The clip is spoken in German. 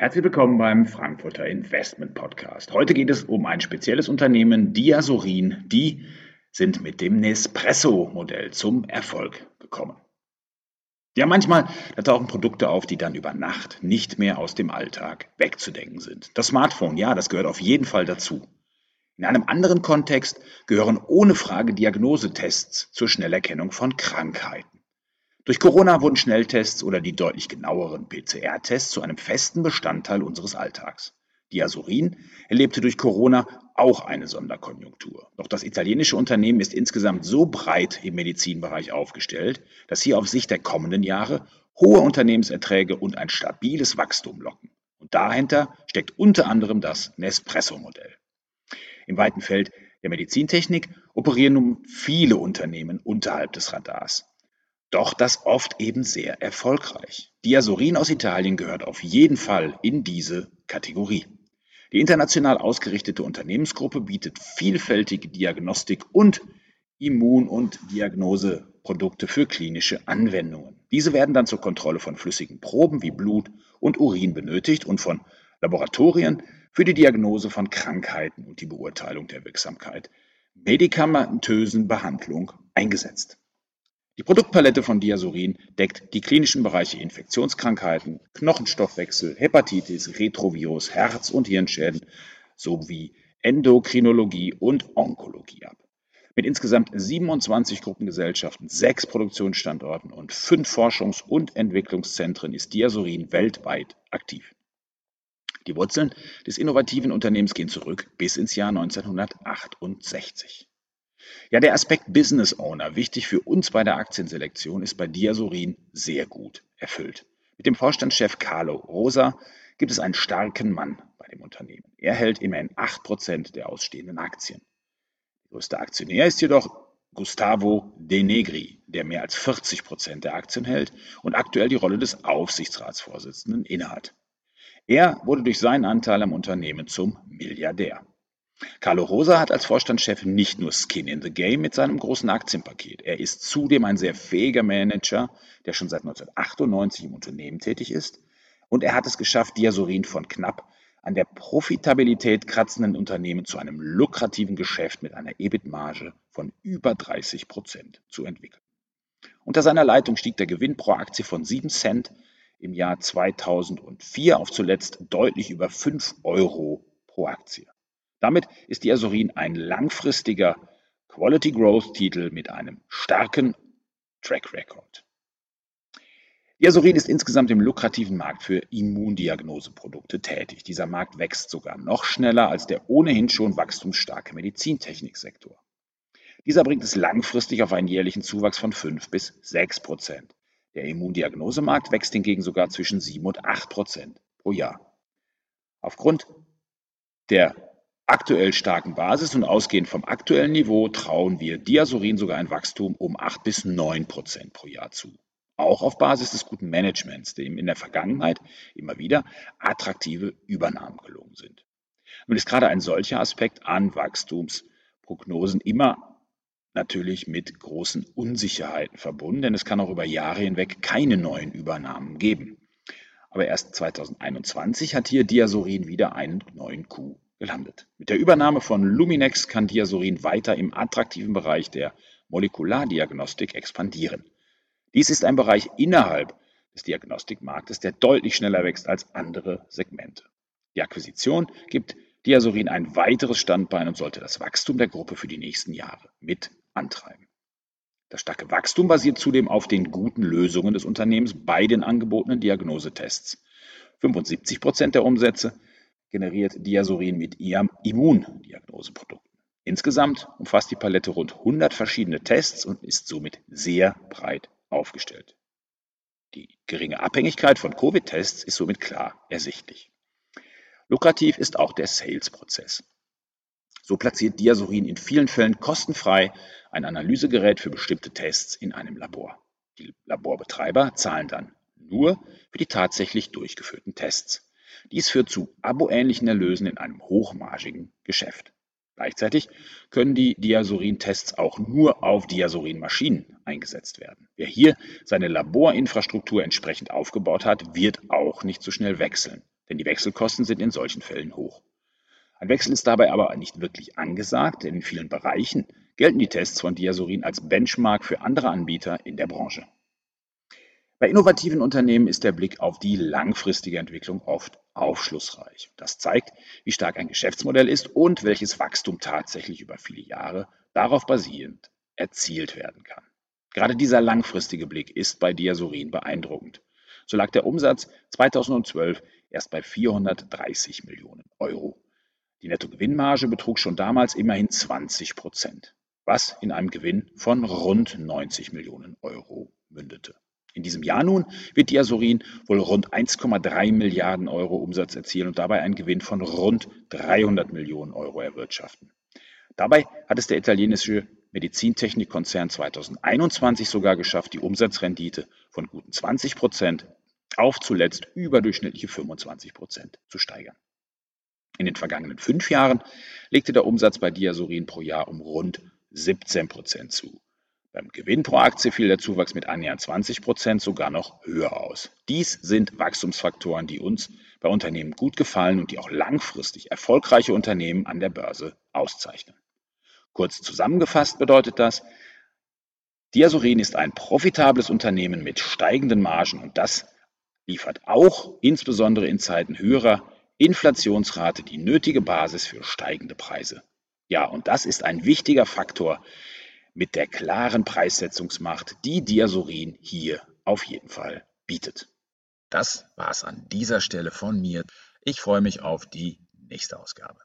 Herzlich willkommen beim Frankfurter Investment Podcast. Heute geht es um ein spezielles Unternehmen, Diasorin. Die sind mit dem Nespresso-Modell zum Erfolg gekommen. Ja, manchmal da tauchen Produkte auf, die dann über Nacht nicht mehr aus dem Alltag wegzudenken sind. Das Smartphone, ja, das gehört auf jeden Fall dazu. In einem anderen Kontext gehören ohne Frage Diagnosetests zur Schnellerkennung von Krankheiten. Durch Corona wurden Schnelltests oder die deutlich genaueren PCR-Tests zu einem festen Bestandteil unseres Alltags. Diasorin erlebte durch Corona auch eine Sonderkonjunktur. Doch das italienische Unternehmen ist insgesamt so breit im Medizinbereich aufgestellt, dass hier auf Sicht der kommenden Jahre hohe Unternehmenserträge und ein stabiles Wachstum locken. Und dahinter steckt unter anderem das Nespresso-Modell. Im weiten Feld der Medizintechnik operieren nun viele Unternehmen unterhalb des Radars. Doch das oft eben sehr erfolgreich. Diasorin aus Italien gehört auf jeden Fall in diese Kategorie. Die international ausgerichtete Unternehmensgruppe bietet vielfältige Diagnostik und Immun- und Diagnoseprodukte für klinische Anwendungen. Diese werden dann zur Kontrolle von flüssigen Proben wie Blut und Urin benötigt und von Laboratorien für die Diagnose von Krankheiten und die Beurteilung der Wirksamkeit medikamentösen Behandlung eingesetzt. Die Produktpalette von Diasorin deckt die klinischen Bereiche Infektionskrankheiten, Knochenstoffwechsel, Hepatitis, Retrovirus, Herz- und Hirnschäden sowie Endokrinologie und Onkologie ab. Mit insgesamt 27 Gruppengesellschaften, sechs Produktionsstandorten und fünf Forschungs- und Entwicklungszentren ist Diasorin weltweit aktiv. Die Wurzeln des innovativen Unternehmens gehen zurück bis ins Jahr 1968. Ja, der Aspekt Business Owner, wichtig für uns bei der Aktienselektion, ist bei Diasorin sehr gut erfüllt. Mit dem Vorstandschef Carlo Rosa gibt es einen starken Mann bei dem Unternehmen. Er hält immerhin 8% der ausstehenden Aktien. Der größte Aktionär ist jedoch Gustavo De Negri, der mehr als 40% der Aktien hält und aktuell die Rolle des Aufsichtsratsvorsitzenden innehat. Er wurde durch seinen Anteil am Unternehmen zum Milliardär. Carlo Rosa hat als Vorstandschef nicht nur Skin in the Game mit seinem großen Aktienpaket. Er ist zudem ein sehr fähiger Manager, der schon seit 1998 im Unternehmen tätig ist. Und er hat es geschafft, Diasorin von knapp an der Profitabilität kratzenden Unternehmen zu einem lukrativen Geschäft mit einer EBIT-Marge von über 30 Prozent zu entwickeln. Unter seiner Leitung stieg der Gewinn pro Aktie von 7 Cent im Jahr 2004 auf zuletzt deutlich über 5 Euro pro Aktie. Damit ist die Azurin ein langfristiger Quality Growth Titel mit einem starken Track Record. Die Azurin ist insgesamt im lukrativen Markt für Immundiagnoseprodukte tätig. Dieser Markt wächst sogar noch schneller als der ohnehin schon wachstumsstarke Medizintechniksektor. Dieser bringt es langfristig auf einen jährlichen Zuwachs von 5 bis 6 Prozent. Der Immundiagnosemarkt wächst hingegen sogar zwischen 7 und 8 Prozent pro Jahr. Aufgrund der aktuell starken Basis und ausgehend vom aktuellen Niveau trauen wir Diasorin sogar ein Wachstum um 8 bis 9 Prozent pro Jahr zu. Auch auf Basis des guten Managements, dem in der Vergangenheit immer wieder attraktive Übernahmen gelungen sind. Nun ist gerade ein solcher Aspekt an Wachstumsprognosen immer natürlich mit großen Unsicherheiten verbunden, denn es kann auch über Jahre hinweg keine neuen Übernahmen geben. Aber erst 2021 hat hier Diasorin wieder einen neuen Coup gelandet. Mit der Übernahme von Luminex kann Diasorin weiter im attraktiven Bereich der Molekulardiagnostik expandieren. Dies ist ein Bereich innerhalb des Diagnostikmarktes, der deutlich schneller wächst als andere Segmente. Die Akquisition gibt Diasorin ein weiteres Standbein und sollte das Wachstum der Gruppe für die nächsten Jahre mit antreiben. Das starke Wachstum basiert zudem auf den guten Lösungen des Unternehmens bei den angebotenen Diagnosetests. 75 Prozent der Umsätze generiert Diasorin mit ihrem Immundiagnoseprodukten. Insgesamt umfasst die Palette rund 100 verschiedene Tests und ist somit sehr breit aufgestellt. Die geringe Abhängigkeit von Covid-Tests ist somit klar ersichtlich. Lukrativ ist auch der Sales-Prozess. So platziert Diasorin in vielen Fällen kostenfrei ein Analysegerät für bestimmte Tests in einem Labor. Die Laborbetreiber zahlen dann nur für die tatsächlich durchgeführten Tests. Dies führt zu aboähnlichen Erlösen in einem hochmargigen Geschäft. Gleichzeitig können die Diasorin-Tests auch nur auf Diasorin-Maschinen eingesetzt werden. Wer hier seine Laborinfrastruktur entsprechend aufgebaut hat, wird auch nicht so schnell wechseln. denn die Wechselkosten sind in solchen Fällen hoch. Ein Wechsel ist dabei aber nicht wirklich angesagt, denn in vielen Bereichen gelten die Tests von Diasorin als Benchmark für andere Anbieter in der Branche. Bei innovativen Unternehmen ist der Blick auf die langfristige Entwicklung oft aufschlussreich. Das zeigt, wie stark ein Geschäftsmodell ist und welches Wachstum tatsächlich über viele Jahre darauf basierend erzielt werden kann. Gerade dieser langfristige Blick ist bei Diasorin beeindruckend. So lag der Umsatz 2012 erst bei 430 Millionen Euro. Die Nettogewinnmarge betrug schon damals immerhin 20 Prozent, was in einem Gewinn von rund 90 Millionen Euro. In diesem Jahr nun wird Diasorin wohl rund 1,3 Milliarden Euro Umsatz erzielen und dabei einen Gewinn von rund 300 Millionen Euro erwirtschaften. Dabei hat es der italienische Medizintechnikkonzern 2021 sogar geschafft, die Umsatzrendite von guten 20 Prozent auf zuletzt überdurchschnittliche 25 Prozent zu steigern. In den vergangenen fünf Jahren legte der Umsatz bei Diasorin pro Jahr um rund 17 Prozent zu. Beim Gewinn pro Aktie fiel der Zuwachs mit annähernd 20 Prozent sogar noch höher aus. Dies sind Wachstumsfaktoren, die uns bei Unternehmen gut gefallen und die auch langfristig erfolgreiche Unternehmen an der Börse auszeichnen. Kurz zusammengefasst bedeutet das, Diasorin ist ein profitables Unternehmen mit steigenden Margen und das liefert auch insbesondere in Zeiten höherer Inflationsrate die nötige Basis für steigende Preise. Ja, und das ist ein wichtiger Faktor mit der klaren Preissetzungsmacht, die Diasorin hier auf jeden Fall bietet. Das war's an dieser Stelle von mir. Ich freue mich auf die nächste Ausgabe.